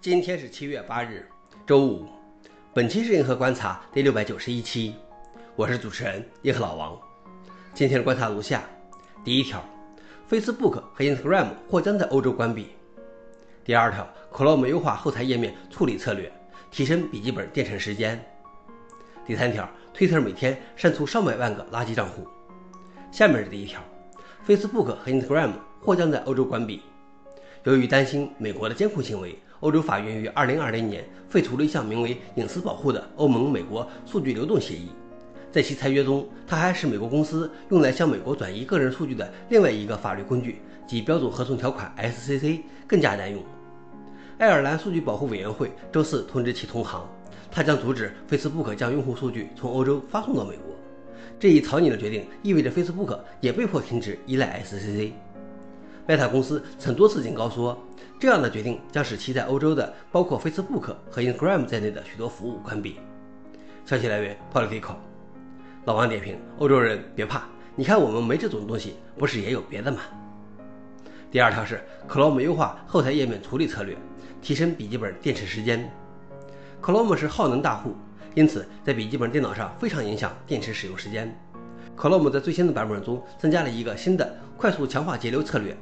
今天是七月八日，周五。本期是银河观察第六百九十一期，我是主持人银河老王。今天的观察如下：第一条，Facebook 和 Instagram 或将在欧洲关闭；第二条，Chrome 优化后台页面处理策略，提升笔记本电池时间；第三条，Twitter 每天删除上百万个垃圾账户。下面是第一条，Facebook 和 Instagram 或将在欧洲关闭。由于担心美国的监控行为。欧洲法院于二零二零年废除了一项名为“隐私保护”的欧盟美国数据流动协议。在其裁决中，它还使美国公司用来向美国转移个人数据的另外一个法律工具即标准合同条款 （SCC） 更加难用。爱尔兰数据保护委员会周四通知其同行，它将阻止 Facebook 将用户数据从欧洲发送到美国。这一草拟的决定意味着 Facebook 也被迫停止依赖 SCC。贝塔公司曾多次警告说。这样的决定将使其在欧洲的包括 Facebook 和 Instagram 在内的许多服务关闭。消息来源：Politico。老王点评：欧洲人别怕，你看我们没这种东西，不是也有别的吗？第二条是 Chrome 优化后台页面处理策略，提升笔记本电池时间。Chrome 是耗能大户，因此在笔记本电脑上非常影响电池使用时间。Chrome 在最新的版本中增加了一个新的快速强化节流策略。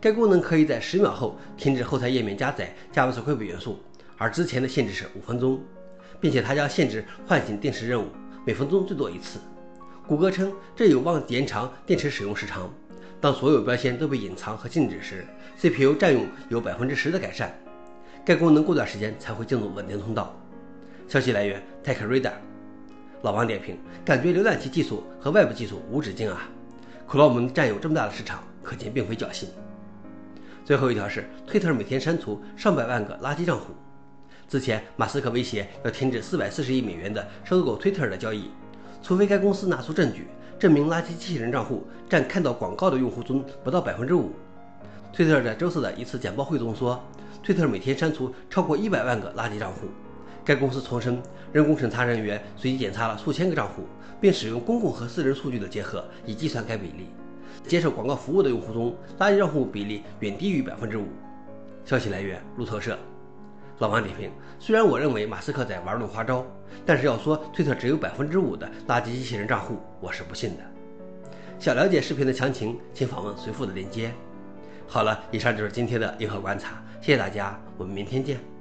该功能可以在十秒后停止后台页面加载 JavaScript 元素，而之前的限制是五分钟，并且它将限制唤醒电池任务，每分钟最多一次。谷歌称这有望延长电池使用时长。当所有标签都被隐藏和禁止时，CPU 占用有百分之十的改善。该功能过段时间才会进入稳定通道。消息来源：TechRadar。老王点评：感觉浏览器技术和外部技术无止境啊！Chrome 占有这么大的市场，可见并非侥幸。最后一条是，Twitter 每天删除上百万个垃圾账户。之前，马斯克威胁要停止440亿美元的收购 Twitter 的交易，除非该公司拿出证据证明垃圾机器人账户占看到广告的用户中不到百分之五。Twitter 在周四的一次简报会中说，Twitter 每天删除超过一百万个垃圾账户。该公司重申，人工审查人员随机检查了数千个账户，并使用公共和私人数据的结合以计算该比例。接受广告服务的用户中，垃圾账户比例远低于百分之五。消息来源：路透社。老王点评：虽然我认为马斯克在玩弄花招，但是要说推特只有百分之五的垃圾机器人账户，我是不信的。想了解视频的详情，请访问随附的链接。好了，以上就是今天的硬核观察，谢谢大家，我们明天见。